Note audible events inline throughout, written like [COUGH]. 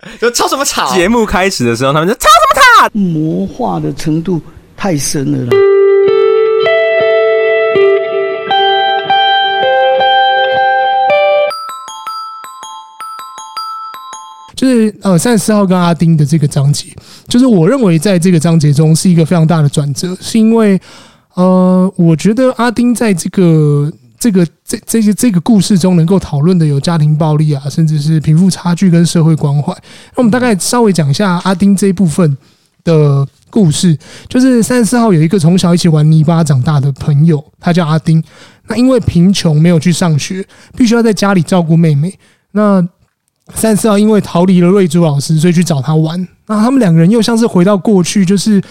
[LAUGHS] 就吵什么吵？节目开始的时候，他们就吵什么吵？魔化的程度太深了啦。就是呃，三十四号跟阿丁的这个章节，就是我认为在这个章节中是一个非常大的转折，是因为呃，我觉得阿丁在这个。这个这这些这个故事中能够讨论的有家庭暴力啊，甚至是贫富差距跟社会关怀。那我们大概稍微讲一下阿丁这一部分的故事。就是三十四号有一个从小一起玩泥巴长大的朋友，他叫阿丁。那因为贫穷没有去上学，必须要在家里照顾妹妹。那三十四号因为逃离了瑞珠老师，所以去找他玩。那他们两个人又像是回到过去，就是。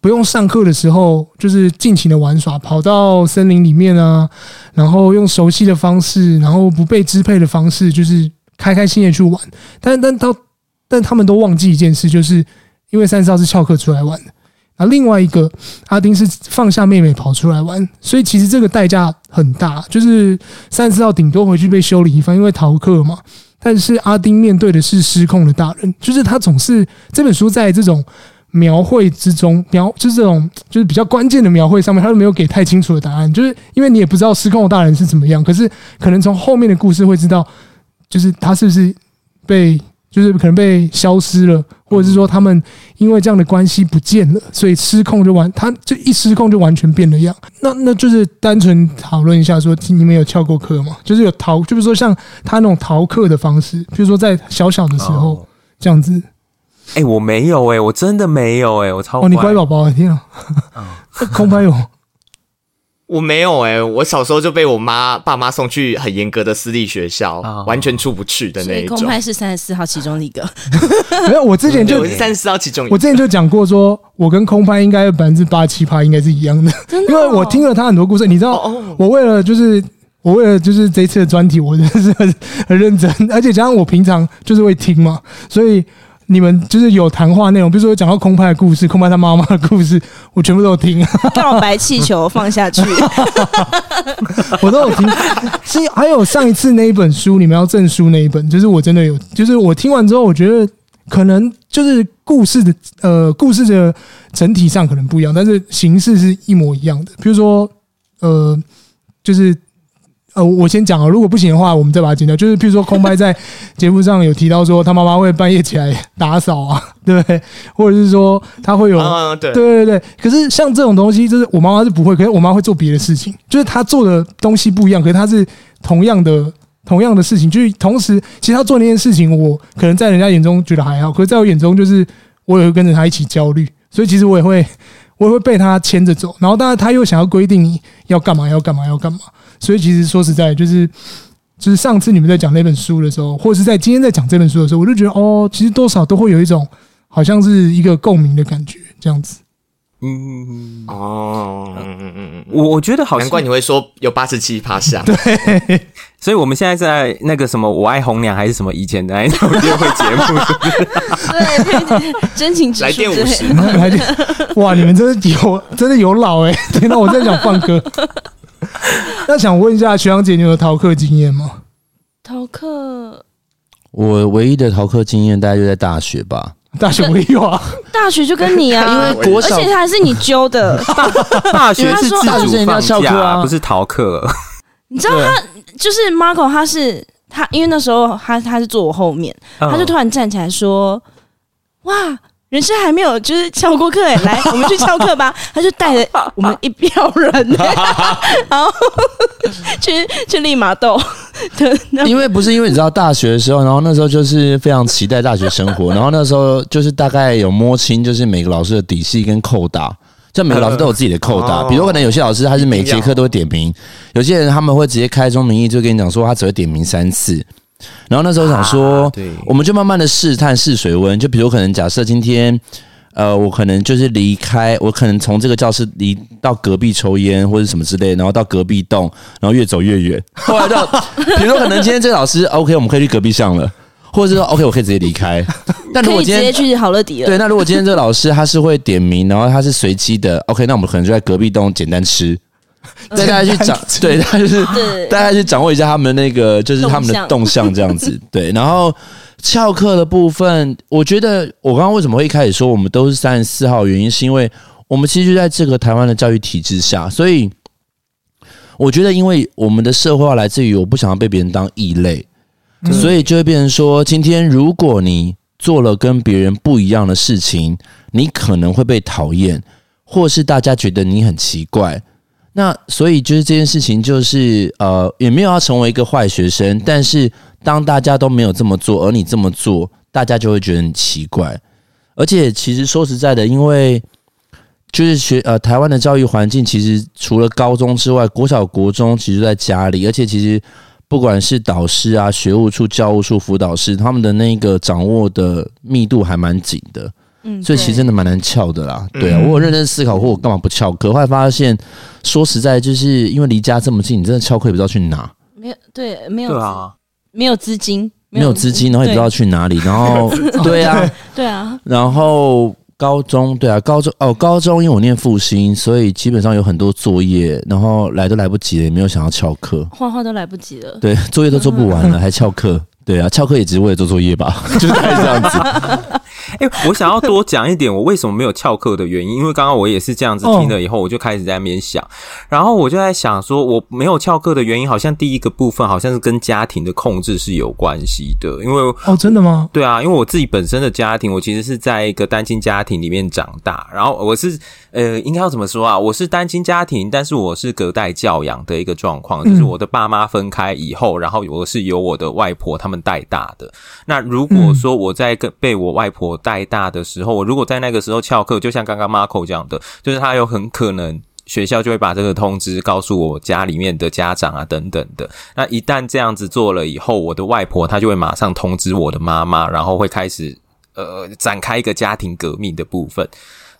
不用上课的时候，就是尽情的玩耍，跑到森林里面啊，然后用熟悉的方式，然后不被支配的方式，就是开开心心的去玩。但但到但他们都忘记一件事，就是因为三十号是翘课出来玩的，啊，另外一个阿丁是放下妹妹跑出来玩，所以其实这个代价很大，就是三十号顶多回去被修理一番，因为逃课嘛。但是阿丁面对的是失控的大人，就是他总是这本书在这种。描绘之中描就是这种就是比较关键的描绘上面，他都没有给太清楚的答案，就是因为你也不知道失控的大人是怎么样，可是可能从后面的故事会知道，就是他是不是被就是可能被消失了，或者是说他们因为这样的关系不见了，所以失控就完，他就一失控就完全变了样。那那就是单纯讨论一下，说你们有翘过课吗？就是有逃，就是说像他那种逃课的方式，比如说在小小的时候这样子。哎、欸，我没有哎、欸，我真的没有哎、欸，我超哦，你乖。宝宝，天啊！空拍有，我没有哎、欸，我小时候就被我妈爸妈送去很严格的私立学校，哦、完全出不去的那一种。空拍是三十四号其中一个，[LAUGHS] 没有，我之前就三十四号其中一个，我之前就讲过，说我跟空拍应该有百分之八七趴应该是一样的，真的、哦，因为我听了他很多故事，你知道，我为了就是我为了就是这一次的专题，我真的是很很认真，而且加上我平常就是会听嘛，所以。你们就是有谈话内容，比如说讲到空拍的故事，空拍他妈妈的故事，我全部都有听。告白气球放下去，[LAUGHS] 我都有听。是还有上一次那一本书，你们要证书那一本，就是我真的有，就是我听完之后，我觉得可能就是故事的呃故事的整体上可能不一样，但是形式是一模一样的。比如说呃，就是。呃，我先讲啊，如果不行的话，我们再把它剪掉。就是譬如说，空白在节目上有提到说，他妈妈会半夜起来打扫啊，对不对？或者是说，他会有，对对对对。可是像这种东西，就是我妈妈是不会，可是我妈会做别的事情，就是她做的东西不一样，可是她是同样的同样的事情，就是同时，其实她做那件事情，我可能在人家眼中觉得还好，可是在我眼中，就是我也会跟着她一起焦虑，所以其实我也会，我也会被她牵着走。然后，当然，她又想要规定你要干嘛，要干嘛，要干嘛。所以其实说实在，就是就是上次你们在讲那本书的时候，或者是在今天在讲这本书的时候，我就觉得哦，其实多少都会有一种好像是一个共鸣的感觉，这样子。嗯哦，嗯嗯嗯，我我觉得好像，难怪你会说有八十七趴像。对，[LAUGHS] 所以我们现在在那个什么我爱红娘还是什么以前的那种约会节目？对，真情 [LAUGHS] 来电五十，[LAUGHS] 来电。哇，你们真的有真的有老哎、欸！天哪，我在讲放歌。[LAUGHS] 那想问一下学长姐，你有逃课经验吗？逃课，我唯一的逃课经验大概就在大学吧。大学没有啊，[LAUGHS] 大学就跟你啊，因为国小，而且他还是你揪的。[LAUGHS] 大学是自主放假啊，不是逃课。你知道他就是 Marco，他是他，因为那时候他他是坐我后面，他就突然站起来说：“哇！”人生还没有就是翘过课哎，来，我们去翘课吧。[LAUGHS] 他就带着我们一票人，[LAUGHS] 然后 [LAUGHS] 去去立马斗。对，因为不是因为你知道大学的时候，然后那时候就是非常期待大学生活，然后那时候就是大概有摸清就是每个老师的底细跟扣打，就每个老师都有自己的扣打。比如可能有些老师他是每节课都会点名，有些人他们会直接开宗明义就跟你讲说他只会点名三次。然后那时候想说，对我们就慢慢的试探试水温，就比如可能假设今天，呃，我可能就是离开，我可能从这个教室离到隔壁抽烟或者什么之类，然后到隔壁栋，然后越走越远。[LAUGHS] 后来到，比如说可能今天这个老师 [LAUGHS] OK，我们可以去隔壁上了，或者是说 OK，我可以直接离开。[LAUGHS] 但如果今天直接去好乐迪了，对，那如果今天这个老师他是会点名，然后他是随机的，OK，那我们可能就在隔壁栋简单吃。[LAUGHS] 带大家去掌，[LAUGHS] 对，他就是带大家去掌握一下他们的那个，就是他们的动向这样子。[LAUGHS] 对，然后翘课的部分，我觉得我刚刚为什么会一开始说我们都是三十四号，原因是因为我们其实就在这个台湾的教育体制下，所以我觉得，因为我们的社会化来自于我不想要被别人当异类，所以就会变成说，今天如果你做了跟别人不一样的事情，你可能会被讨厌，或是大家觉得你很奇怪。那所以就是这件事情，就是呃，也没有要成为一个坏学生，但是当大家都没有这么做，而你这么做，大家就会觉得很奇怪。而且其实说实在的，因为就是学呃台湾的教育环境，其实除了高中之外，国小、国中其实在家里，而且其实不管是导师啊、学务处、教务处、辅导室，他们的那个掌握的密度还蛮紧的。嗯，所以其实真的蛮难翘的啦。对啊，我有认真思考过，我干嘛不翘课？后来发现，说实在，就是因为离家这么近，你真的翘课也不知道去哪。没有，对，没有，对啊，没有资金，没有资金，然后也不知道去哪里。然后，对啊，对啊。然后高中，对啊，高中哦，高中因为我念复兴，所以基本上有很多作业，然后来都来不及了，也没有想要翘课，画画都来不及了。对，作业都做不完了，还翘课。对啊，翘课也只是为了做作业吧，[LAUGHS] 就是这样子。哎、欸，我想要多讲一点，我为什么没有翘课的原因，因为刚刚我也是这样子听了以后，我就开始在那边想，然后我就在想说，我没有翘课的原因，好像第一个部分好像是跟家庭的控制是有关系的，因为哦，真的吗？对啊，因为我自己本身的家庭，我其实是在一个单亲家庭里面长大，然后我是呃，应该要怎么说啊？我是单亲家庭，但是我是隔代教养的一个状况，就是我的爸妈分开以后，然后我是由我的外婆他们带大的。那如果说我在跟被我外婆带大的时候，我如果在那个时候翘课，就像刚刚 Marco 讲的，就是他有很可能学校就会把这个通知告诉我家里面的家长啊等等的。那一旦这样子做了以后，我的外婆她就会马上通知我的妈妈，然后会开始呃展开一个家庭革命的部分。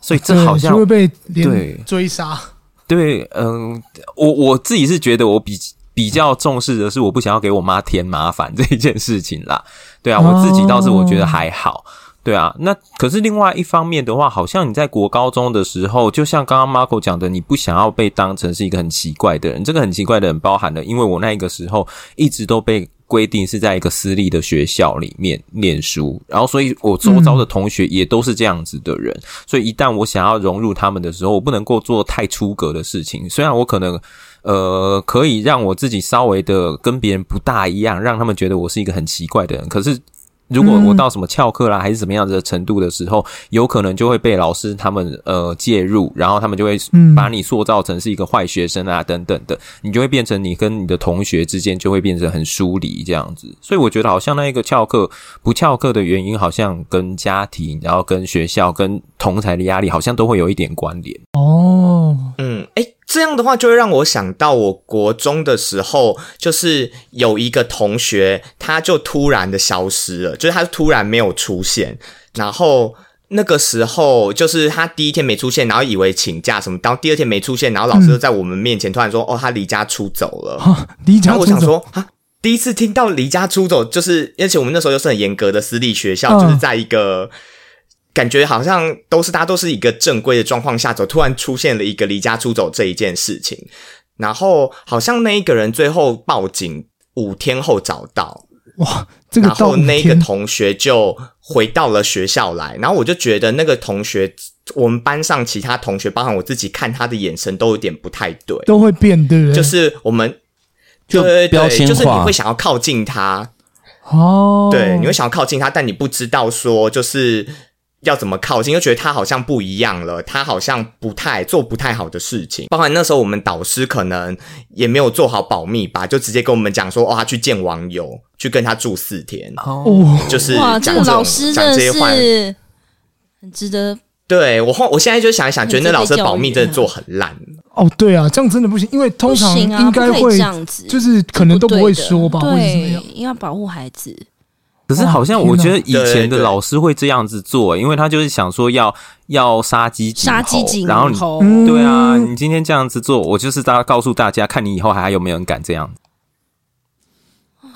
所以这好像就会被对追杀。对，嗯、呃，我我自己是觉得我比。比较重视的是，我不想要给我妈添麻烦这一件事情啦。对啊，我自己倒是我觉得还好。对啊，那可是另外一方面的话，好像你在国高中的时候，就像刚刚 Marco 讲的，你不想要被当成是一个很奇怪的人。这个很奇怪的人包含了，因为我那个时候一直都被规定是在一个私立的学校里面念书，然后所以我周遭的同学也都是这样子的人。所以一旦我想要融入他们的时候，我不能够做太出格的事情。虽然我可能。呃，可以让我自己稍微的跟别人不大一样，让他们觉得我是一个很奇怪的人。可是，如果我到什么翘课啦，还是怎么样子的程度的时候，有可能就会被老师他们呃介入，然后他们就会把你塑造成是一个坏学生啊等等的，你就会变成你跟你的同学之间就会变成很疏离这样子。所以我觉得好像那一个翘课不翘课的原因，好像跟家庭，然后跟学校、跟同才的压力，好像都会有一点关联。哦。这样的话，就会让我想到我国中的时候，就是有一个同学，他就突然的消失了，就是他突然没有出现。然后那个时候，就是他第一天没出现，然后以为请假什么，然后第二天没出现，然后老师就在我们面前突然说：“嗯、哦，他离家出走了。”离家出走。然后我想说啊，第一次听到离家出走，就是而且我们那时候又是很严格的私立学校，嗯、就是在一个。感觉好像都是大家都是一个正规的状况下走，突然出现了一个离家出走这一件事情，然后好像那一个人最后报警五天后找到，哇，这个然后那个同学就回到了学校来，然后我就觉得那个同学，我们班上其他同学，包含我自己看他的眼神都有点不太对，都会变，对不对？就是我们就标签化，就是你会想要靠近他，哦，对，你会想要靠近他，但你不知道说就是。要怎么靠近？又觉得他好像不一样了，他好像不太做不太好的事情。包括那时候我们导师可能也没有做好保密吧，就直接跟我们讲说，哦，他去见网友，去跟他住四天。哦，就是哇，这个老师真的是很值得。对我后，我现在就想一想，觉得那老师的保密真的做很烂。哦，对啊，这样真的不行，因为通常应该会这样子，就是可能都不会说吧，对，应该保护孩子。可是好像我觉得以前的老师会这样子做，因为他就是想说要要杀鸡杀鸡儆猴，然后你对啊，你今天这样子做，我就是大家告诉大家，看你以后还有没有人敢这样。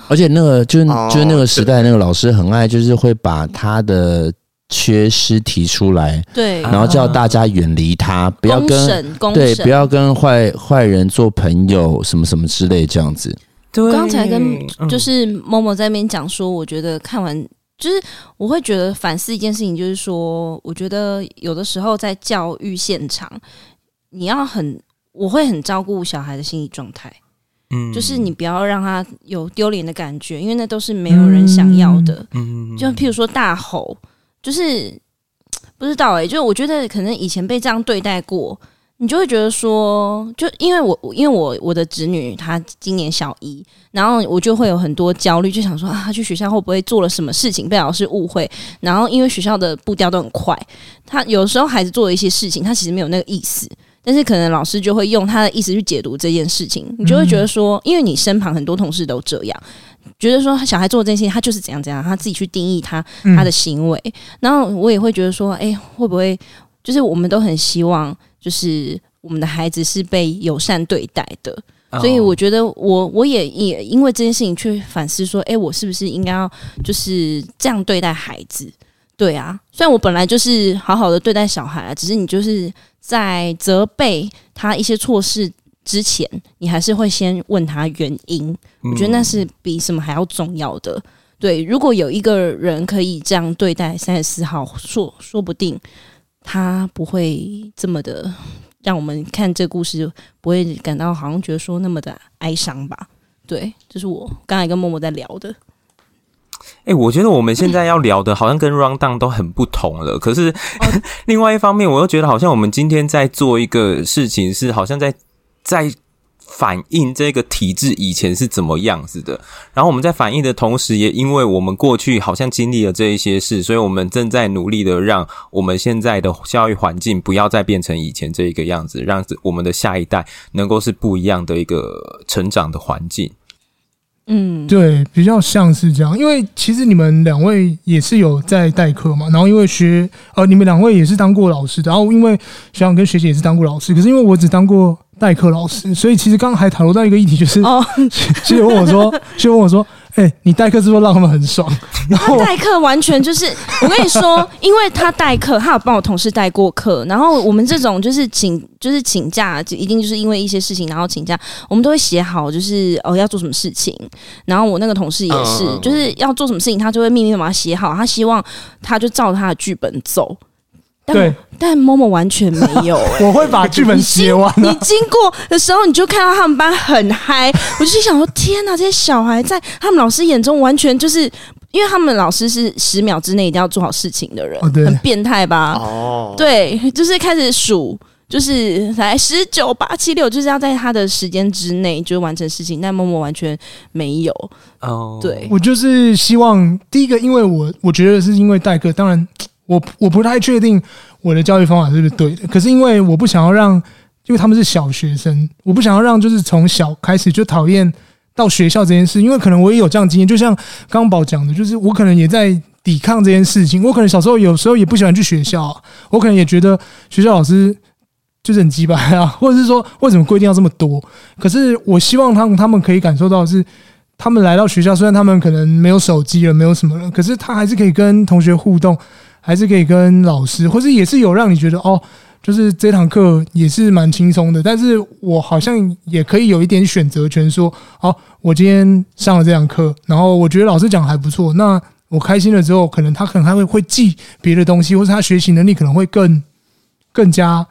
而且那个就是就是那个时代那个老师很爱，就是会把他的缺失提出来，对，然后叫大家远离他，不要跟对，不要跟坏坏人做朋友，什么什么之类这样子。刚才跟就是某某在那边讲说，我觉得看完就是我会觉得反思一件事情，就是说，我觉得有的时候在教育现场，你要很，我会很照顾小孩的心理状态。嗯，就是你不要让他有丢脸的感觉，因为那都是没有人想要的。嗯，就譬如说大吼，就是不知道哎、欸，就我觉得可能以前被这样对待过。你就会觉得说，就因为我因为我我的侄女她今年小一，然后我就会有很多焦虑，就想说啊，她去学校会不会做了什么事情被老师误会？然后因为学校的步调都很快，她有时候孩子做了一些事情，她其实没有那个意思，但是可能老师就会用他的意思去解读这件事情，你就会觉得说，因为你身旁很多同事都这样，觉得说小孩做这件事情，他就是怎样怎样，他自己去定义他他的行为，然后我也会觉得说，哎，会不会就是我们都很希望。就是我们的孩子是被友善对待的，所以我觉得我我也也因为这件事情去反思说，哎，我是不是应该要就是这样对待孩子？对啊，虽然我本来就是好好的对待小孩啊，只是你就是在责备他一些错事之前，你还是会先问他原因。我觉得那是比什么还要重要的。对，如果有一个人可以这样对待三十四号，说说不定。他不会这么的让我们看这故事，不会感到好像觉得说那么的哀伤吧？对，这是我刚才跟默默在聊的。哎、欸，我觉得我们现在要聊的，好像跟 rundown 都很不同了。可是 [LAUGHS] 另外一方面，我又觉得好像我们今天在做一个事情，是好像在在。反映这个体制以前是怎么样子的，然后我们在反映的同时，也因为我们过去好像经历了这一些事，所以我们正在努力的让我们现在的教育环境不要再变成以前这一个样子，让我们的下一代能够是不一样的一个成长的环境。嗯，对，比较像是这样，因为其实你们两位也是有在代课嘛，然后因为学呃，你们两位也是当过老师的，然后因为学长跟学姐也是当过老师，可是因为我只当过。代课老师，所以其实刚刚还讨论到一个议题，就是哦，[LAUGHS] 学姐问我说，[LAUGHS] 学姐问我说，哎、欸，你代课是不是让他们很爽？然代课完全就是，我跟你说，[LAUGHS] 因为他代课，他有帮我同事代过课，然后我们这种就是请，就是请假，就一定就是因为一些事情，然后请假，我们都会写好，就是哦要做什么事情。然后我那个同事也是，就是要做什么事情，他就会秘密把它写好，他希望他就照他的剧本走。但对，但 Momo 完全没有、[LAUGHS] 欸。我会把剧本写完。你经过的时候，你就看到他们班很嗨。[LAUGHS] 我就想说，天哪，这些小孩在他们老师眼中完全就是，因为他们老师是十秒之内一定要做好事情的人，哦、很变态吧？哦，对，就是开始数，就是来十九八七六，就是要在他的时间之内就完成事情。但 Momo 完全没有。哦，对，我就是希望第一个，因为我我觉得是因为代课，当然。我我不太确定我的教育方法是不是对的，可是因为我不想要让，因为他们是小学生，我不想要让就是从小开始就讨厌到学校这件事，因为可能我也有这样经验，就像刚宝讲的，就是我可能也在抵抗这件事情，我可能小时候有时候也不喜欢去学校，我可能也觉得学校老师就是很鸡掰啊，或者是说为什么规定要这么多？可是我希望他们他们可以感受到是，他们来到学校，虽然他们可能没有手机了，没有什么了，可是他还是可以跟同学互动。还是可以跟老师，或是也是有让你觉得哦，就是这堂课也是蛮轻松的。但是我好像也可以有一点选择权，说哦，我今天上了这堂课，然后我觉得老师讲还不错，那我开心了之后，可能他可能还会会记别的东西，或是他学习能力可能会更更加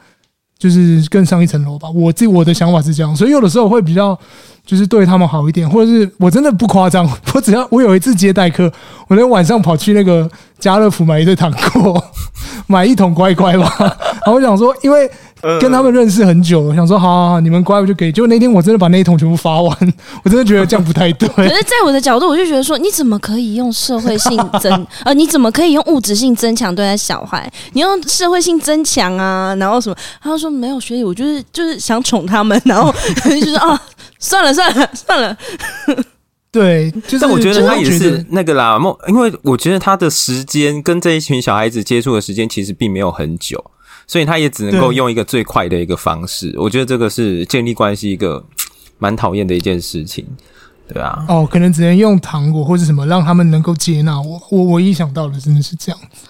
就是更上一层楼吧。我自己我的想法是这样，所以有的时候会比较。就是对他们好一点，或者是我真的不夸张，[LAUGHS] 我只要我有一次接待客，我那晚上跑去那个家乐福买一堆糖果，[LAUGHS] 买一桶乖乖吧。然后我想说，因为跟他们认识很久，我想说，好好好，你们乖我就给。结果那天我真的把那一桶全部发完，我真的觉得这样不太对。[LAUGHS] 可是，在我的角度，我就觉得说，你怎么可以用社会性增呃，你怎么可以用物质性增强对待小孩？你用社会性增强啊，然后什么？他就说没有学姐，我就是就是想宠他们，然后就是啊。算了算了算了，对，就是。但我觉得他也是 [LAUGHS] 那个啦，因为我觉得他的时间跟这一群小孩子接触的时间其实并没有很久，所以他也只能够用一个最快的一个方式。我觉得这个是建立关系一个 [TSK] 蛮讨厌的一件事情，对啊。哦，可能只能用糖果或者什么让他们能够接纳我。我唯一想到的真的是这样子，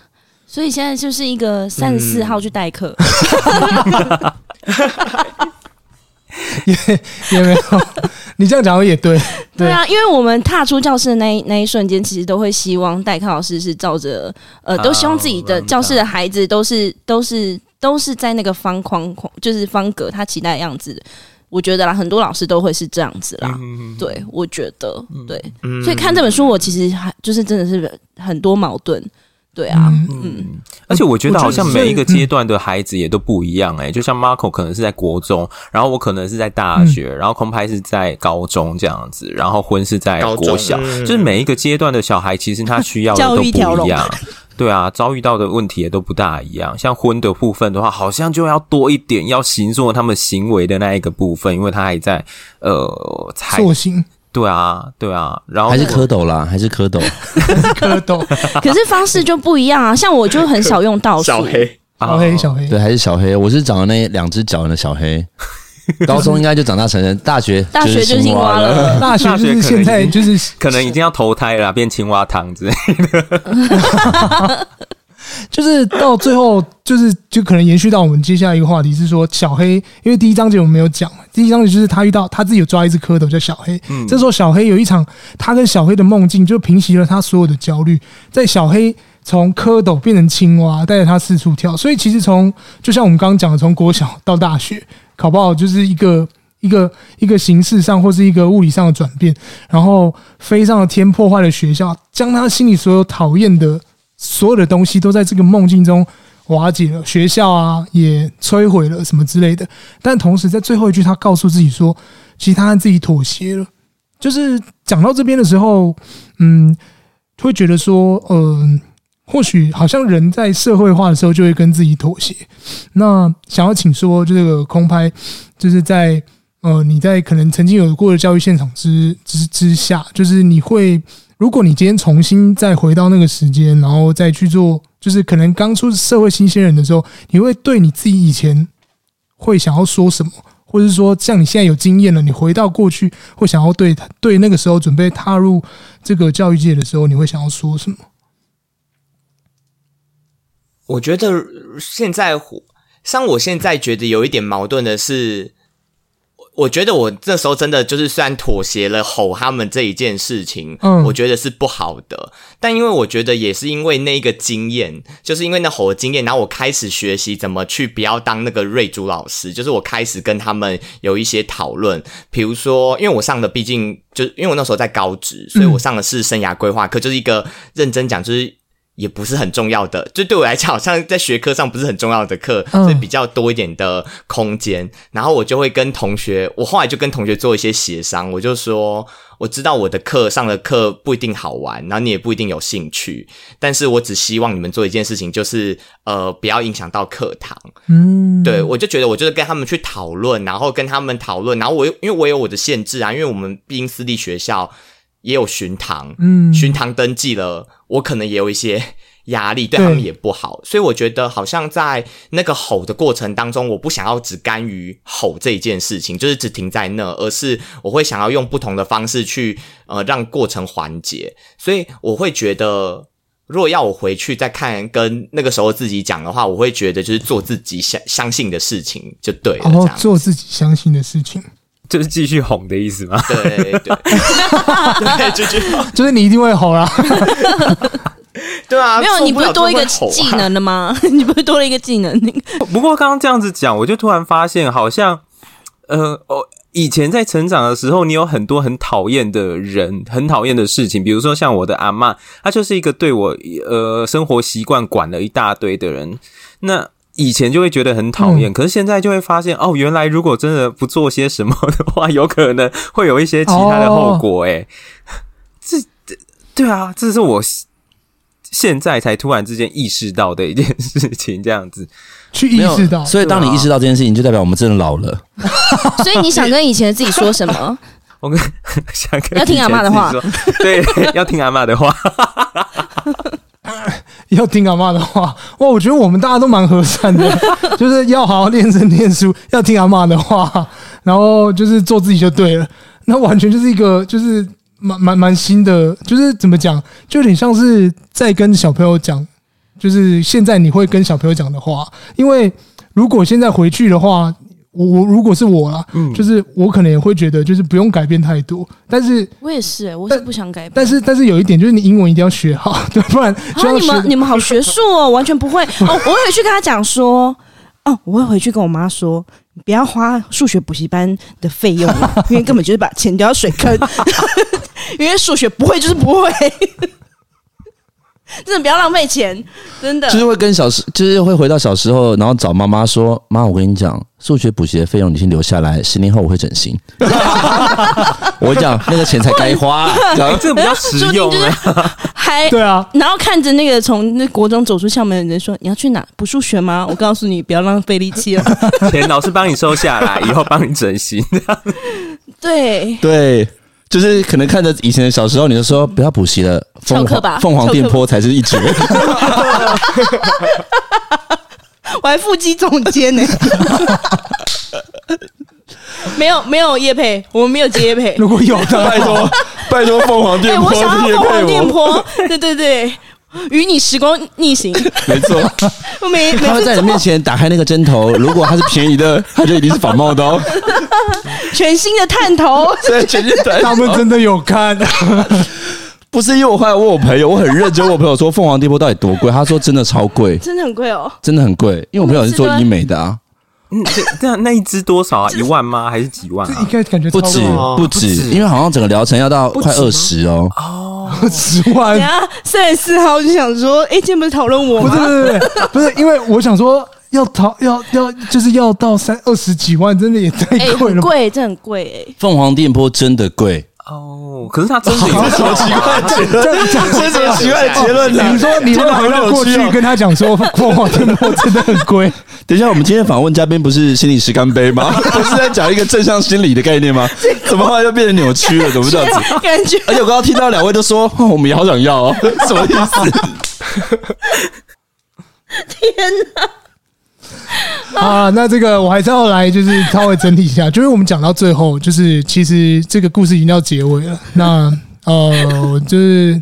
所以现在就是一个三十四号去代课。嗯 [LAUGHS] [LAUGHS] 也也没有，你这样讲也 [LAUGHS] 对，对啊，因为我们踏出教室的那一那一瞬间，其实都会希望代课老师是照着呃，都希望自己的教室的孩子都是都是都是在那个方框框，就是方格他期待的样子。我觉得啦，很多老师都会是这样子啦。嗯、对，我觉得对、嗯，所以看这本书，我其实还就是真的是很多矛盾。对啊，嗯，嗯，而且我觉得好像每一个阶段的孩子也都不一样诶、欸嗯、就像 Marco 可能是在国中，然后我可能是在大学，嗯、然后空拍是在高中这样子，然后婚是在国小，嗯、就是每一个阶段的小孩其实他需要的 [LAUGHS] 都不一样。[LAUGHS] 对啊，遭遇到的问题也都不大一样。像婚的部分的话，好像就要多一点要形塑他们行为的那一个部分，因为他还在呃塑形。对啊，对啊，然后还是蝌蚪啦，还是蝌蚪，[LAUGHS] 蝌蚪。[LAUGHS] 可是方式就不一样啊，像我就很少用倒数，小黑，小黑，小黑，对，还是小黑。我是长了那两只脚的小黑，[LAUGHS] 高中应该就长大成人，大学大学就是青蛙了，大学就是现在就是可能已经要投胎了，变青蛙汤之类的。就是到最后，就是就可能延续到我们接下来一个话题是说小黑，因为第一章节我们没有讲，第一章节就是他遇到他自己有抓一只蝌蚪叫小黑，嗯，这时候小黑有一场他跟小黑的梦境，就平息了他所有的焦虑，在小黑从蝌蚪变成青蛙，带着他四处跳，所以其实从就像我们刚刚讲的，从国小到大学考不好，就是一个一个一个形式上或是一个物理上的转变，然后飞上了天，破坏了学校，将他心里所有讨厌的。所有的东西都在这个梦境中瓦解了，学校啊也摧毁了什么之类的。但同时，在最后一句，他告诉自己说：“其实他自己妥协了。”就是讲到这边的时候，嗯，会觉得说，嗯，或许好像人在社会化的时候就会跟自己妥协。那想要请说，这个空拍，就是在呃，你在可能曾经有过的教育现场之之之下，就是你会。如果你今天重新再回到那个时间，然后再去做，就是可能刚出社会新鲜人的时候，你会对你自己以前会想要说什么，或者是说像你现在有经验了，你回到过去会想要对对那个时候准备踏入这个教育界的时候，你会想要说什么？我觉得现在，像我现在觉得有一点矛盾的是。我觉得我这时候真的就是，虽然妥协了吼他们这一件事情，嗯，我觉得是不好的。但因为我觉得也是因为那个经验，就是因为那吼的经验，然后我开始学习怎么去不要当那个瑞珠老师，就是我开始跟他们有一些讨论。比如说，因为我上的毕竟就因为我那时候在高职，所以我上的是生涯规划课，就是一个认真讲就是。也不是很重要的，就对我来讲，好像在学科上不是很重要的课，所以比较多一点的空间。然后我就会跟同学，我后来就跟同学做一些协商，我就说，我知道我的课上的课不一定好玩，然后你也不一定有兴趣，但是我只希望你们做一件事情，就是呃，不要影响到课堂。嗯，对，我就觉得我就是跟他们去讨论，然后跟他们讨论，然后我因为我有我的限制啊，因为我们毕竟私立学校。也有巡堂，嗯，巡堂登记了，我可能也有一些 [LAUGHS] 压力，对他们也不好，所以我觉得好像在那个吼的过程当中，我不想要只甘于吼这一件事情，就是只停在那，而是我会想要用不同的方式去呃让过程缓解，所以我会觉得，如果要我回去再看跟那个时候自己讲的话，我会觉得就是做自己相相信的事情就对了，哦，做自己相信的事情。就是继续哄的意思吗？对对 [LAUGHS] 对，继续哄，就是你一定会哄啊！[LAUGHS] 对啊，没有你不是多一个技能了吗？[LAUGHS] 你不是多了一个技能？不过刚刚这样子讲，我就突然发现，好像呃，哦，以前在成长的时候，你有很多很讨厌的人，很讨厌的事情，比如说像我的阿嬷，她就是一个对我呃生活习惯管了一大堆的人，那。以前就会觉得很讨厌，可是现在就会发现哦，原来如果真的不做些什么的话，有可能会有一些其他的后果。哎，这这对啊，这是我现在才突然之间意识到的一件事情，这样子去意识到。所以当你意识到这件事情，就代表我们真的老了。[LAUGHS] 所以你想跟以前的自己说什么？[LAUGHS] 我跟 [LAUGHS] 想跟要听阿妈的话，对，要听阿妈的话。[LAUGHS] 要听阿嬷的话哇！我觉得我们大家都蛮和善的，[LAUGHS] 就是要好好练声念书，要听阿嬷的话，[LAUGHS] 然后就是做自己就对了。那完全就是一个就是蛮蛮蛮新的，就是怎么讲，就有点像是在跟小朋友讲，就是现在你会跟小朋友讲的话。因为如果现在回去的话，我我如果是我啦，嗯，就是我可能也会觉得，就是不用改变太多。但是我也是、欸，我是不想改变。但是但是有一点，就是你英文一定要学好，对，不然啊，你们 [LAUGHS] 你们好学术哦，完全不会哦。[LAUGHS] 我会回去跟他讲说，哦，我会回去跟我妈说，不要花数学补习班的费用了，因为根本就是把钱丢到水坑。[LAUGHS] 因为数学不会就是不会。[LAUGHS] 真的不要浪费钱，真的就是会跟小时，就是会回到小时候，然后找妈妈说：“妈，我跟你讲，数学补习的费用你先留下来，十年后我会整形。[LAUGHS] ” [LAUGHS] 我讲那个钱才该花，这个比较实用啊。还对啊，然后看着那个从那国中走出校门的人说：“你要去哪补数学吗？”我告诉你，不要浪费力气了。钱老师帮你收下来，以后帮你整形。对对。就是可能看着以前的小时候，你就说不要补习了，凤凰凤凰电波才是一绝。[LAUGHS] 我还腹肌总监呢，没有没有叶配，我们没有接叶配。如果有的，拜托拜托凤凰电波，我想要凤凰电波，对对对。与你时光逆行，没错。我 [LAUGHS] 没，他会在你面前打开那个针头，如果它是便宜的，[LAUGHS] 它就一定是仿冒的哦。全新的探头，对，全新的。他们真的有看？[LAUGHS] 不是，因为我后来问我朋友，我很认真问我朋友说，凤凰电波到底多贵？他说真的超贵，真的很贵哦，真的很贵。因为我朋友是做医美的啊。嗯，这样那一只多少啊？一万吗？还是几万啊？应该感觉不止，不止，因为好像整个疗程要到快二十哦。哦，十万。等下三十四号就想说，哎，今天不是讨论我吗？不是，不是，不是，因为我想说要讨 [LAUGHS] 要要就是要到三二十几万，真的也太贵了，贵，这很贵哎。凤凰电波真的贵。哦，可是他真的有什么奇怪的结论？这样什么奇怪的结论？你说你会回到过去跟他讲说凤凰电波真的很贵？等一下，我们今天访问嘉宾不是心理师干杯吗？[LAUGHS] 不是在讲一个正向心理的概念吗？[LAUGHS] 怎么后来又变成扭曲了？怎么这样子？感觉，而且我刚刚听到两位都说，我们也好想要哦，什么意思？天哪！[LAUGHS] 啊，那这个我还是要来，就是稍微整理一下，就是我们讲到最后，就是其实这个故事已经到结尾了。那 [LAUGHS] 呃，就是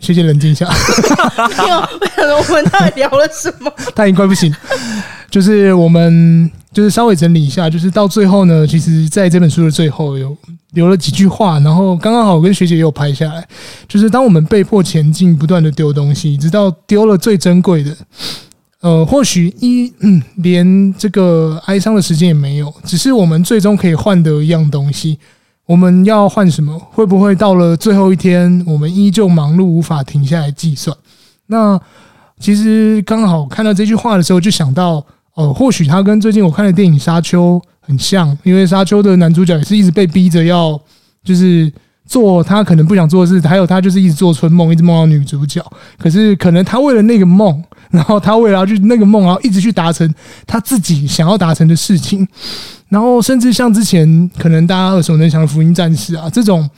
学姐冷静一下。我们到底聊了什么？[LAUGHS] 他已经快不行。就是我们就是稍微整理一下，就是到最后呢，其实在这本书的最后有留了几句话，然后刚刚好我跟学姐也有拍下来。就是当我们被迫前进，不断的丢东西，直到丢了最珍贵的。呃，或许一嗯，连这个哀伤的时间也没有，只是我们最终可以换得一样东西。我们要换什么？会不会到了最后一天，我们依旧忙碌，无法停下来计算？那其实刚好看到这句话的时候，就想到，呃，或许他跟最近我看的电影《沙丘》很像，因为《沙丘》的男主角也是一直被逼着要，就是做他可能不想做的事，还有他就是一直做春梦，一直梦到女主角。可是可能他为了那个梦。然后他为了要去那个梦，然后一直去达成他自己想要达成的事情，然后甚至像之前可能大家耳熟能详的福音战士啊这种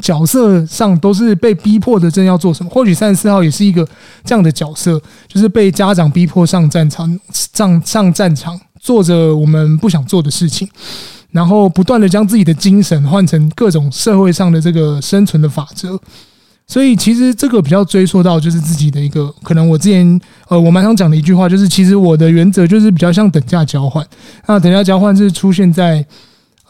角色上都是被逼迫的，真要做什么？或许三十四号也是一个这样的角色，就是被家长逼迫上战场，上上战场，做着我们不想做的事情，然后不断的将自己的精神换成各种社会上的这个生存的法则。所以其实这个比较追溯到就是自己的一个可能，我之前呃我蛮常讲的一句话，就是其实我的原则就是比较像等价交换。那等价交换是出现在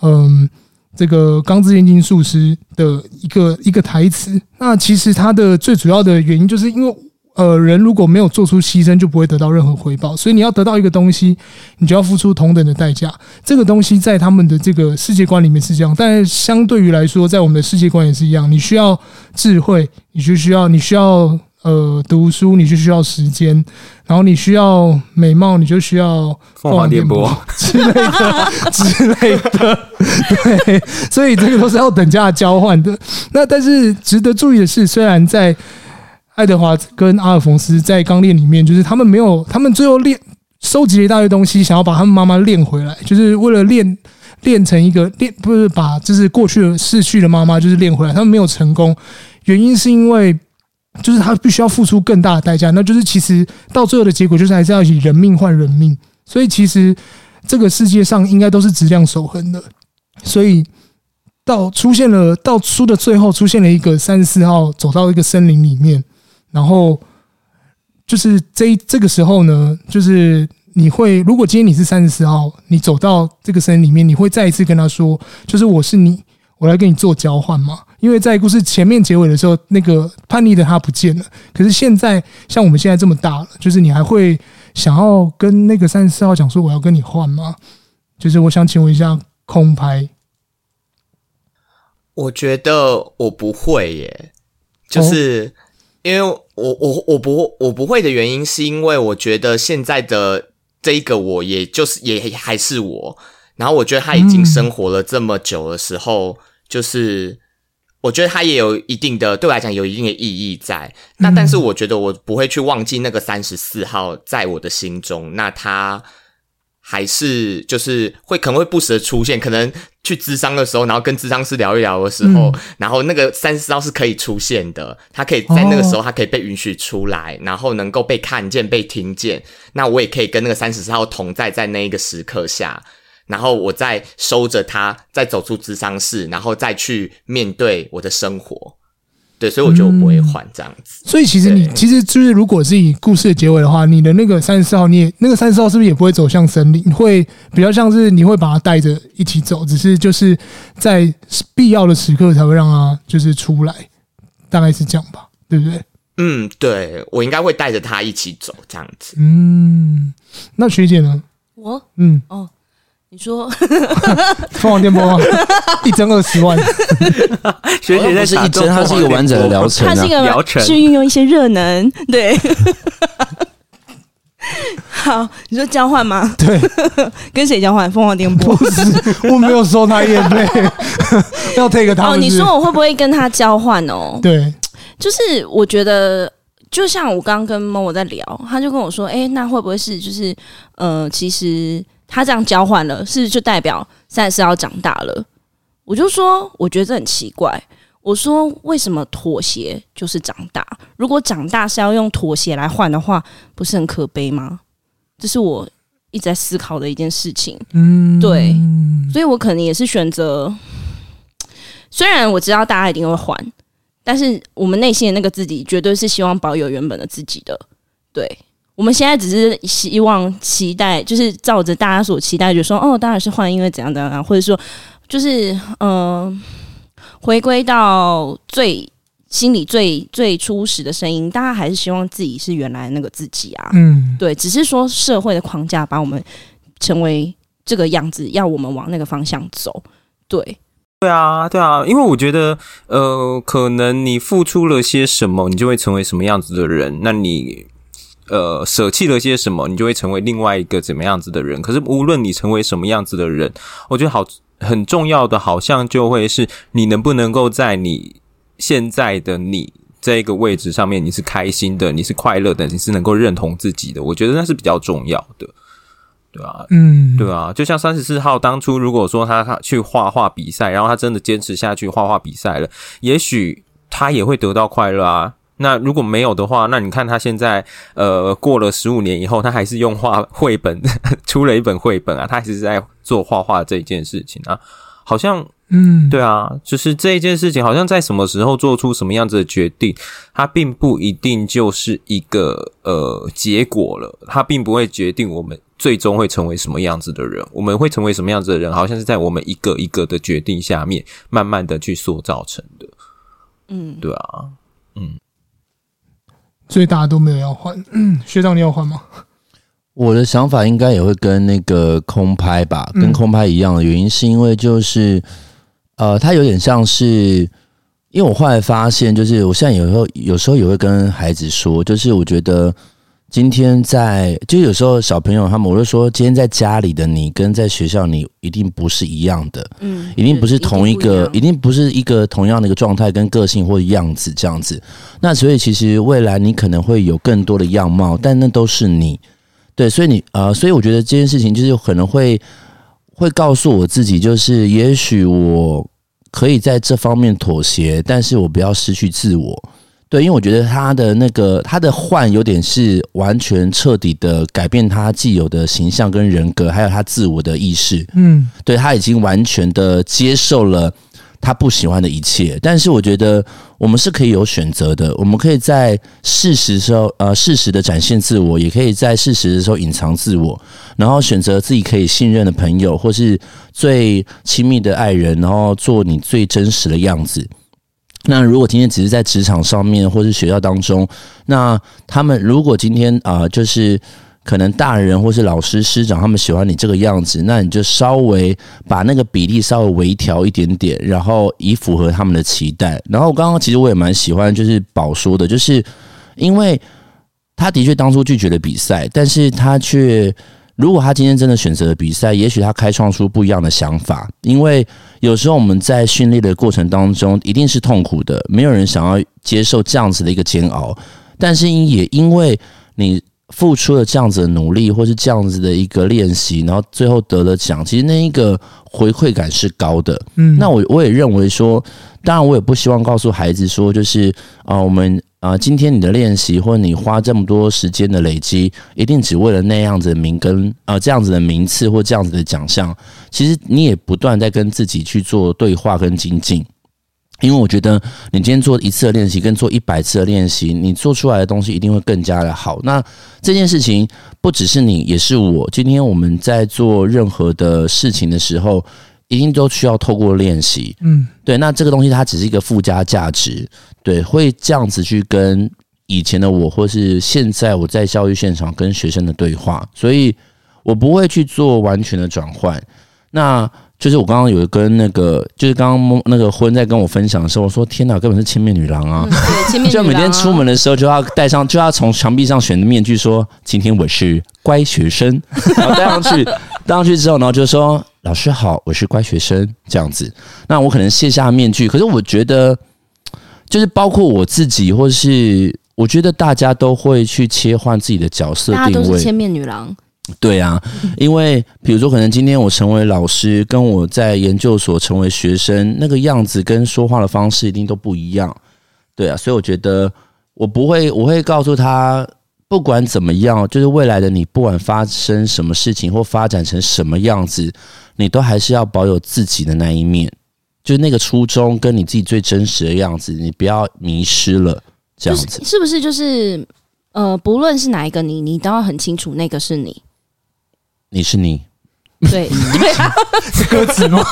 嗯这个《钢之炼金术师》的一个一个台词。那其实它的最主要的原因就是因为。呃，人如果没有做出牺牲，就不会得到任何回报。所以你要得到一个东西，你就要付出同等的代价。这个东西在他们的这个世界观里面是这样，但相对于来说，在我们的世界观也是一样。你需要智慧，你就需要你需要呃读书，你就需要时间，然后你需要美貌，你就需要凤凰 [LAUGHS] 电波之类的之类的。对，所以这个都是要等价交换的。那但是值得注意的是，虽然在爱德华跟阿尔冯斯在钢炼里面，就是他们没有，他们最后练收集了一大堆东西，想要把他们妈妈练回来，就是为了练练成一个练，不是把就是过去的逝去的妈妈就是练回来，他们没有成功，原因是因为就是他必须要付出更大的代价，那就是其实到最后的结果就是还是要以人命换人命，所以其实这个世界上应该都是质量守恒的，所以。到出现了，到书的最后出现了一个三十四号走到一个森林里面，然后就是这这个时候呢，就是你会，如果今天你是三十四号，你走到这个森林里面，你会再一次跟他说，就是我是你，我来跟你做交换吗？因为在故事前面结尾的时候，那个叛逆的他不见了。可是现在，像我们现在这么大了，就是你还会想要跟那个三十四号讲说我要跟你换吗？就是我想请问一下空拍，我觉得我不会耶，就是因为我我我不我不会的原因，是因为我觉得现在的。这一个我也就是也还是我，然后我觉得他已经生活了这么久的时候，嗯、就是我觉得他也有一定的对我来讲有一定的意义在。那但是我觉得我不会去忘记那个三十四号在我的心中，那他。还是就是会可能会不时的出现，可能去咨商的时候，然后跟咨商师聊一聊的时候，嗯、然后那个三十四号是可以出现的，他可以在那个时候，他可以被允许出来，哦、然后能够被看见、被听见。那我也可以跟那个三十四号同在在那一个时刻下，然后我再收着他，再走出咨商室，然后再去面对我的生活。对，所以我觉得我不会换这样子。嗯、所以其实你其实就是，如果是以故事的结尾的话，你的那个三十四号，你也那个三十四号是不是也不会走向森林？会比较像是你会把他带着一起走，只是就是在必要的时刻才会让他就是出来，大概是这样吧，对不对？嗯，对，我应该会带着他一起走这样子。嗯，那学姐呢？我嗯哦。你说 [LAUGHS] 凤凰电波吗？[LAUGHS] 一针二十万，[LAUGHS] 学姐在是一针，它是一个完整的疗程，它是一个疗程，是运用一些热能。对，好，你说交换吗？对，跟谁交换？凤凰电波？不是，我没有收他业费，要 take 他。哦，你说我会不会跟他交换哦？对，就是我觉得，就像我刚刚跟某某在聊，他就跟我说，哎，那会不会是就是呃，其实。他这样交换了，是不是就代表三十四号长大了？我就说，我觉得这很奇怪。我说，为什么妥协就是长大？如果长大是要用妥协来换的话，不是很可悲吗？这是我一直在思考的一件事情。嗯，对，所以我可能也是选择。虽然我知道大家一定会还，但是我们内心的那个自己，绝对是希望保有原本的自己的。对。我们现在只是希望期待，就是照着大家所期待，就说哦，当然是换，因为怎样怎样，或者说就是嗯、呃，回归到最心里最最初始的声音，大家还是希望自己是原来那个自己啊。嗯，对，只是说社会的框架把我们成为这个样子，要我们往那个方向走。对，对啊，对啊，因为我觉得呃，可能你付出了些什么，你就会成为什么样子的人。那你。呃，舍弃了些什么，你就会成为另外一个怎么样子的人。可是无论你成为什么样子的人，我觉得好很重要的，好像就会是你能不能够在你现在的你这个位置上面，你是开心的，你是快乐的，你是能够认同自己的。我觉得那是比较重要的，对啊，嗯，对啊，就像三十四号当初，如果说他去画画比赛，然后他真的坚持下去画画比赛了，也许他也会得到快乐啊。那如果没有的话，那你看他现在，呃，过了十五年以后，他还是用画绘本出了一本绘本啊，他还是在做画画这一件事情啊，好像，嗯，对啊，就是这一件事情，好像在什么时候做出什么样子的决定，它并不一定就是一个呃结果了，它并不会决定我们最终会成为什么样子的人，我们会成为什么样子的人，好像是在我们一个一个的决定下面，慢慢的去塑造成的，嗯，对啊，嗯。所以大家都没有要换，嗯，[CLEARS THROAT] 学长你要换吗？我的想法应该也会跟那个空拍吧，跟空拍一样的原因是因为就是，呃，它有点像是，因为我后来发现，就是我现在有时候有时候也会跟孩子说，就是我觉得。今天在，就有时候小朋友他们，我就说，今天在家里的你跟在学校你一定不是一样的，嗯，一定不是同一个，一定，一定不是一个同样的一个状态跟个性或样子这样子。那所以其实未来你可能会有更多的样貌，但那都是你，对，所以你呃，所以我觉得这件事情就是可能会会告诉我自己，就是也许我可以在这方面妥协，但是我不要失去自我。对，因为我觉得他的那个他的换有点是完全彻底的改变他既有的形象跟人格，还有他自我的意识。嗯，对，他已经完全的接受了他不喜欢的一切。但是我觉得我们是可以有选择的，我们可以在事实时候，呃，适时的展现自我，也可以在事实的时候隐藏自我，然后选择自己可以信任的朋友，或是最亲密的爱人，然后做你最真实的样子。那如果今天只是在职场上面，或是学校当中，那他们如果今天啊、就是可能大人或是老师师长他们喜欢你这个样子，那你就稍微把那个比例稍微微调一点点，然后以符合他们的期待。然后刚刚其实我也蛮喜欢，就是宝说的，就是因为他的确当初拒绝了比赛，但是他却。如果他今天真的选择了比赛，也许他开创出不一样的想法。因为有时候我们在训练的过程当中，一定是痛苦的，没有人想要接受这样子的一个煎熬。但是也因为你付出了这样子的努力，或是这样子的一个练习，然后最后得了奖，其实那一个回馈感是高的。嗯，那我我也认为说，当然我也不希望告诉孩子说，就是啊、呃，我们。啊、今天你的练习，或者你花这么多时间的累积，一定只为了那样子的名跟呃这样子的名次或这样子的奖项。其实你也不断在跟自己去做对话跟精进，因为我觉得你今天做一次的练习跟做一百次的练习，你做出来的东西一定会更加的好。那这件事情不只是你，也是我。今天我们在做任何的事情的时候。一定都需要透过练习，嗯，对。那这个东西它只是一个附加价值，对，会这样子去跟以前的我，或是现在我在教育现场跟学生的对话，所以我不会去做完全的转换。那就是我刚刚有跟那个，就是刚刚那个婚在跟我分享的时候，我说天哪，根本是千面女郎啊！对，千面 [LAUGHS] 女郎啊，就每天出门的时候就要戴上，就要从墙壁上选的面具说，今天我是乖学生，然后戴上去，戴上去之后，然后就说。老师好，我是乖学生，这样子。那我可能卸下面具，可是我觉得，就是包括我自己，或是我觉得大家都会去切换自己的角色定位。大家都是千面女郎。对啊，因为比如说，可能今天我成为老师，跟我在研究所成为学生，那个样子跟说话的方式一定都不一样。对啊，所以我觉得我不会，我会告诉他。不管怎么样，就是未来的你，不管发生什么事情或发展成什么样子，你都还是要保有自己的那一面，就是那个初衷跟你自己最真实的样子，你不要迷失了。这样子、就是、是不是就是呃，不论是哪一个你，你都要很清楚那个是你，你是你，对对啊，是歌词吗？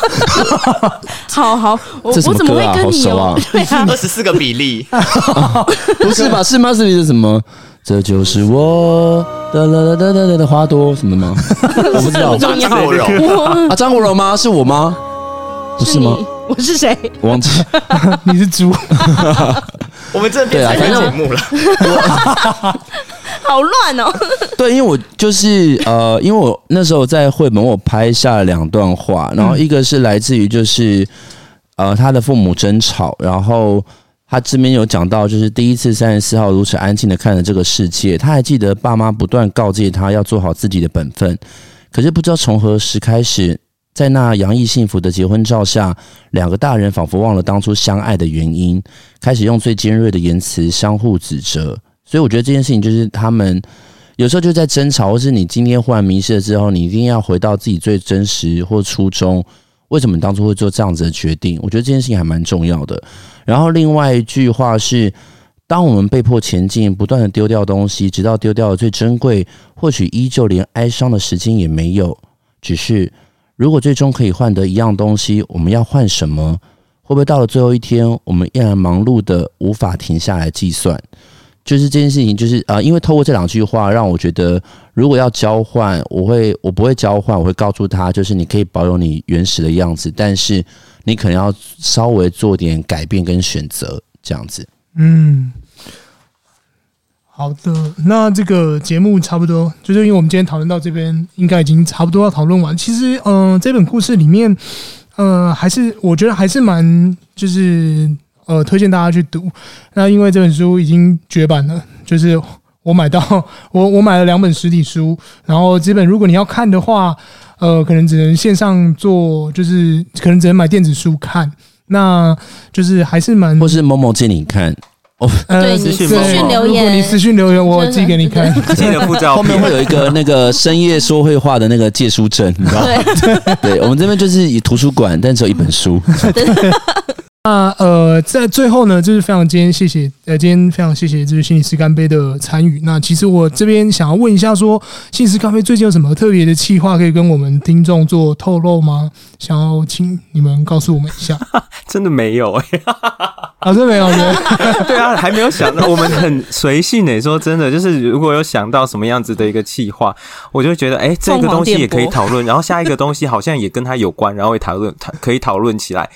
[LAUGHS] 好好，我怎么会跟你有好熟啊？二十四个比例，[LAUGHS] 不是吧？是吗？是你的什么？这就是我的啦啦啦啦啦的花朵什么吗？[LAUGHS] 我不知道。张国荣啊，张国荣吗？是我吗？不是吗？我是谁？我忘记。[LAUGHS] 你是猪。[LAUGHS] 我们这边变成节目了。好乱哦。对，因为我就是呃，因为我那时候在绘本，我拍下了两段话，然后一个是来自于就是呃他的父母争吵，然后。他这边有讲到，就是第一次三十四号如此安静的看着这个世界，他还记得爸妈不断告诫他要做好自己的本分，可是不知道从何时开始，在那洋溢幸福的结婚照下，两个大人仿佛忘了当初相爱的原因，开始用最尖锐的言辞相互指责。所以我觉得这件事情就是他们有时候就在争吵，或是你今天忽然迷失了之后，你一定要回到自己最真实或初衷。为什么当初会做这样子的决定？我觉得这件事情还蛮重要的。然后另外一句话是：当我们被迫前进，不断的丢掉东西，直到丢掉了最珍贵，或许依旧连哀伤的时间也没有。只是如果最终可以换得一样东西，我们要换什么？会不会到了最后一天，我们依然忙碌的无法停下来计算？就是这件事情，就是啊、呃，因为透过这两句话，让我觉得，如果要交换，我会我不会交换，我会告诉他，就是你可以保有你原始的样子，但是你可能要稍微做点改变跟选择，这样子。嗯，好的，那这个节目差不多，就是因为我们今天讨论到这边，应该已经差不多要讨论完。其实，嗯、这本故事里面，呃，还是我觉得还是蛮就是。呃，推荐大家去读。那因为这本书已经绝版了，就是我买到 [LAUGHS] 我我买了两本实体书，然后基本如果你要看的话，呃，可能只能线上做，就是可能只能买电子书看。那就是还是蛮，或是某某借你看。哦，对，私信留言，如果你私信留言，我寄给你看。记得附照，[LAUGHS] 后面会有一个那个深夜说会话的那个借书证，你知道吗？对，对，我们这边就是以图书馆，但只有一本书。那呃，在最后呢，就是非常今天谢谢呃，今天非常谢谢就是心理师干杯的参与。那其实我这边想要问一下说，说心理师干杯最近有什么特别的企划可以跟我们听众做透露吗？想要请你们告诉我们一下。[LAUGHS] 真的没有哎、欸，啊，真的没有没有。对啊，还没有想到，我们很随性哎、欸。说真的，就是如果有想到什么样子的一个企划，我就觉得哎、欸，这个东西也可以讨论。然后下一个东西好像也跟它有关，然后会讨论，可以讨论起来。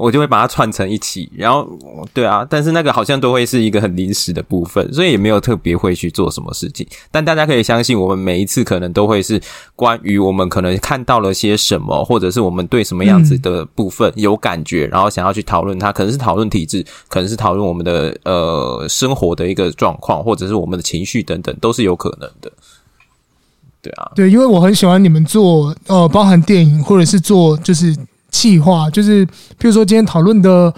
我就会把它串成一起，然后对啊，但是那个好像都会是一个很临时的部分，所以也没有特别会去做什么事情。但大家可以相信，我们每一次可能都会是关于我们可能看到了些什么，或者是我们对什么样子的部分有感觉，然后想要去讨论它，可能是讨论体制，可能是讨论我们的呃生活的一个状况，或者是我们的情绪等等，都是有可能的。对啊，对，因为我很喜欢你们做呃，包含电影或者是做就是。企划就是，譬如说今天讨论的，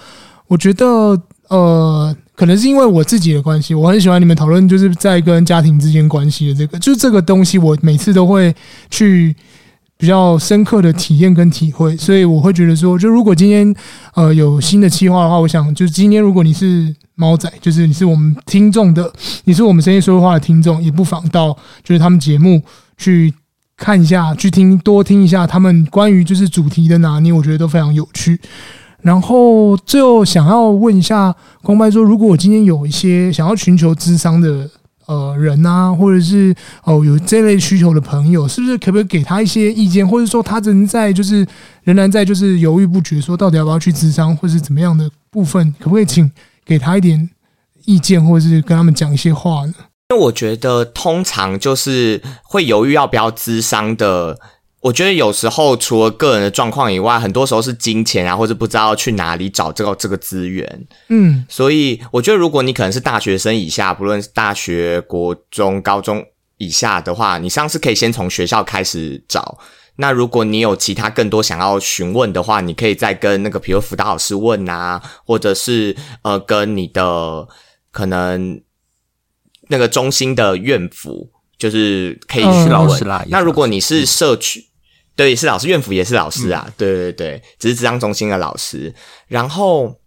我觉得呃，可能是因为我自己的关系，我很喜欢你们讨论，就是在跟家庭之间关系的这个，就这个东西，我每次都会去比较深刻的体验跟体会，所以我会觉得说，就如果今天呃有新的企划的话，我想就是今天如果你是猫仔，就是你是我们听众的，你是我们深夜说话的听众，也不妨到就是他们节目去。看一下，去听多听一下他们关于就是主题的拿捏，我觉得都非常有趣。然后最后想要问一下空拍说，如果我今天有一些想要寻求智商的呃人啊，或者是哦有这类需求的朋友，是不是可不可以给他一些意见，或者说他仍在就是仍然在就是犹豫不决，说到底要不要去智商，或是怎么样的部分，可不可以请给他一点意见，或者是跟他们讲一些话呢？因为我觉得，通常就是会犹豫要不要咨商的。我觉得有时候除了个人的状况以外，很多时候是金钱啊，或者不知道去哪里找这个这个资源。嗯，所以我觉得，如果你可能是大学生以下，不论是大学、国中、高中以下的话，你上次可以先从学校开始找。那如果你有其他更多想要询问的话，你可以再跟那个，比如辅导老师问啊，或者是呃，跟你的可能。那个中心的院辅就是可以去老师啦。那如果你是社区，对，是老师，院辅也是老师啊。对对对，只是智商中心的老师。然后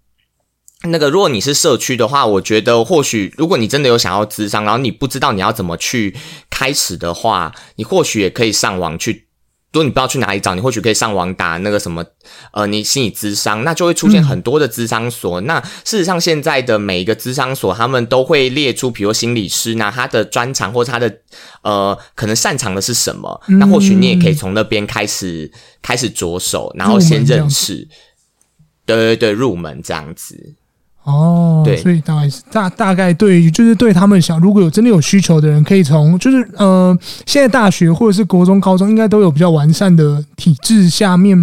那个，如果你是社区的话，我觉得或许如果你真的有想要咨商，然后你不知道你要怎么去开始的话，你或许也可以上网去。如果你不知道去哪里找，你或许可以上网打那个什么，呃，你心理咨商，那就会出现很多的咨商所。嗯、那事实上，现在的每一个咨商所，他们都会列出，比如心理师，那他的专长或他的呃，可能擅长的是什么？嗯、那或许你也可以从那边开始开始着手，然后先认识，对对对，入门这样子。哦，对，所以大概是大大概对于就是对他们想，如果有真的有需求的人，可以从就是呃，现在大学或者是国中、高中应该都有比较完善的体制下面，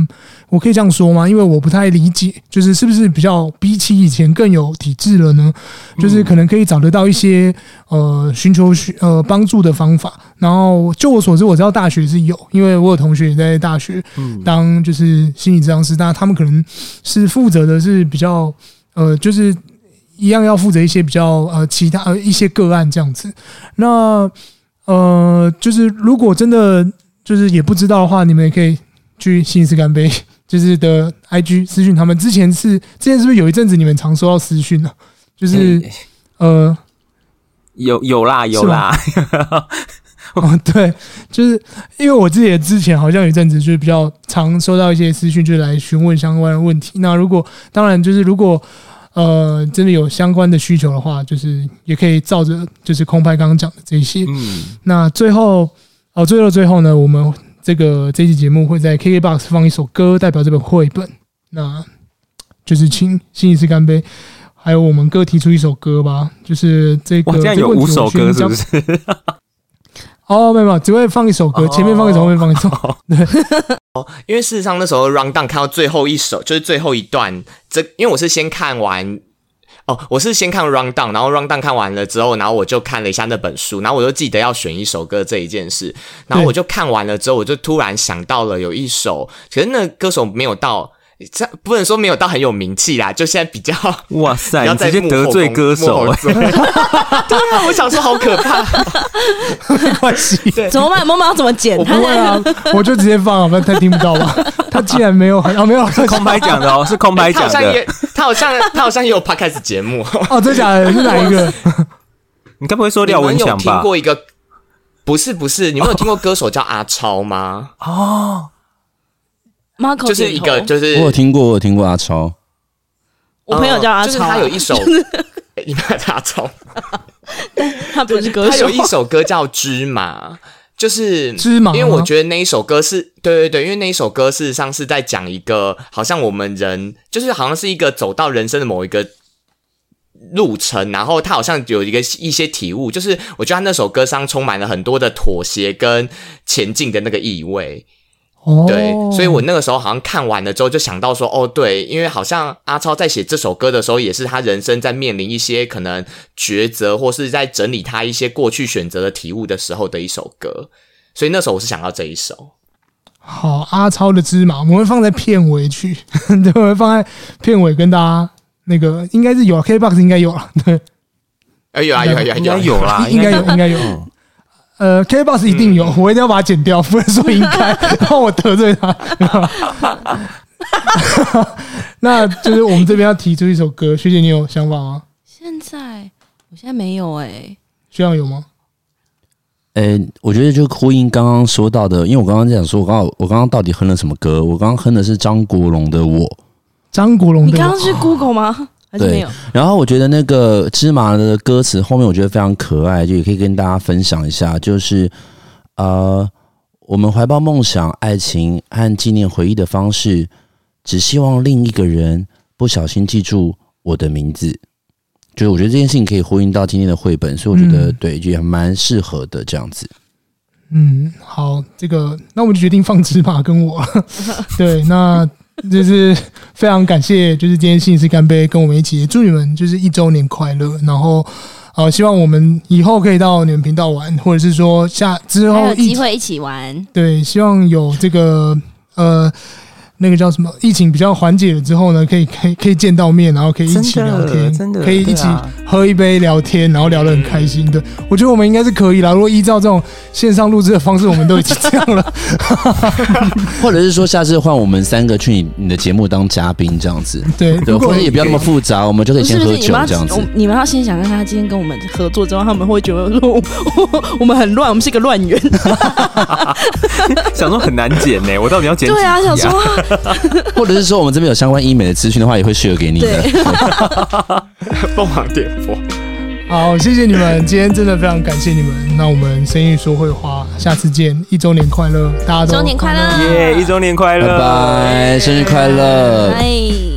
我可以这样说吗？因为我不太理解，就是是不是比较比起以前更有体制了呢？就是可能可以找得到一些呃寻求需呃帮助的方法。然后就我所知，我知道大学是有，因为我有同学也在大学当就是心理治疗师，但他们可能是负责的是比较。呃，就是一样要负责一些比较呃其他呃一些个案这样子。那呃，就是如果真的就是也不知道的话，你们也可以去心理师干杯，就是的 IG 私讯他们。之前是之前是不是有一阵子你们常收到私讯呢？就是呃，有有啦有啦。[LAUGHS] 哦，对，就是因为我自己也之前好像有一阵子就是比较常收到一些私讯，就是来询问相关的问题。那如果当然就是如果呃真的有相关的需求的话，就是也可以照着就是空拍刚刚讲的这些。嗯，那最后哦，最后最后呢，我们这个这期节目会在 KKBOX 放一首歌，代表这本绘本。那就是请新一次干杯，还有我们各提出一首歌吧。就是这个，这样有五首歌是不是？哦，没有没有，只会放一首歌，前面放一首，后面放一首。[LAUGHS] 对，哦，因为事实上那时候 round down 看到最后一首，就是最后一段，这因为我是先看完，哦，我是先看 round down，然后 round down 看完了之后，然后我就看了一下那本书，然后我就记得要选一首歌这一件事，然后我就看完了之后，我就突然想到了有一首，可是那歌手没有到。这不能说没有到很有名气啦，就现在比较 [LAUGHS] 哇塞，直接得罪歌手！[LAUGHS] 对啊，我想说好可怕，没关系，[LAUGHS] 对，怎么办？妈妈要怎么剪？我不会啊，我就直接放，不然他听不到吧？他竟然没有很啊，没有是空白讲的哦，是空白讲的。他好像他好像也有 podcast 节目哦，真假的？是哪一个？你该不会说廖文强吧？听过一个？不是不是，你们有听过歌手叫阿超吗？哦。就是一个，就是我有听过，我有听过阿超。我朋友叫阿超，就是他有一首，[LAUGHS] 你们叫阿超，[LAUGHS] 他不是歌手。他有一首歌叫《芝麻》，就是芝麻，因为我觉得那一首歌是对对对，因为那一首歌事实上是在讲一个，好像我们人就是好像是一个走到人生的某一个路程，然后他好像有一个一些体悟，就是我觉得他那首歌上充满了很多的妥协跟前进的那个意味。哦，对，所以我那个时候好像看完了之后就想到说，哦，对，因为好像阿超在写这首歌的时候，也是他人生在面临一些可能抉择，或是在整理他一些过去选择的体悟的时候的一首歌，所以那时候我是想到这一首。好，阿超的芝麻，我们会放在片尾去，[LAUGHS] 对，我会放在片尾跟大家那个应该是有，KBox 应该有了，对，哎有啊有啊有啊有啊。有啦，应该有。应该有。呃，KBox 一定有，嗯、我一定要把它剪掉，不能说应该，[LAUGHS] 然后我得罪他。[LAUGHS] 那就是我们这边要提出一首歌，学姐你有想法吗？现在我现在没有哎、欸，学长有吗？呃、欸，我觉得就呼应刚刚说到的，因为我刚刚讲说，我刚刚我刚刚到底哼了什么歌？我刚刚哼的是张国荣的《我》。张国荣的，你刚刚是 Google 吗？对，然后我觉得那个芝麻的歌词后面，我觉得非常可爱，就也可以跟大家分享一下，就是呃，我们怀抱梦想、爱情和纪念回忆的方式，只希望另一个人不小心记住我的名字。就是我觉得这件事情可以呼应到今天的绘本，所以我觉得、嗯、对，也蛮适合的这样子。嗯，好，这个那我们就决定放芝麻跟我。[LAUGHS] 对，那。就是非常感谢，就是今天信士干杯跟我们一起，祝你们就是一周年快乐。然后，呃，希望我们以后可以到你们频道玩，或者是说下之后有机会一起玩。对，希望有这个呃。那个叫什么？疫情比较缓解了之后呢，可以可以 [LAUGHS] 可以见到面，然后可以一起聊天，真的，可以一起喝一杯聊天，然后聊得很开心的。我觉得我们应该是可以啦。如果依照这种线上录制的方式，我们都已经这样了。[LAUGHS] [LAUGHS] 或者是说，下次换我们三个去你你的节目当嘉宾这样子。对，对，或者也不要那么复杂，我们就可以先喝酒这样子。你们要先想看他今天跟我们合作之后，他们会觉得说我们很乱，我们是一个乱源。想说很难剪呢，我到底要剪？对啊，想说。[LAUGHS] 或者是说，我们这边有相关医美的资讯的话，也会 share 给你的。凤凰 [LAUGHS] 点播，好，谢谢你们，今天真的非常感谢你们。那我们生意说会话，下次见，一周年快乐，大家都周年快乐，耶，一周年快乐，拜拜，生日快乐，拜。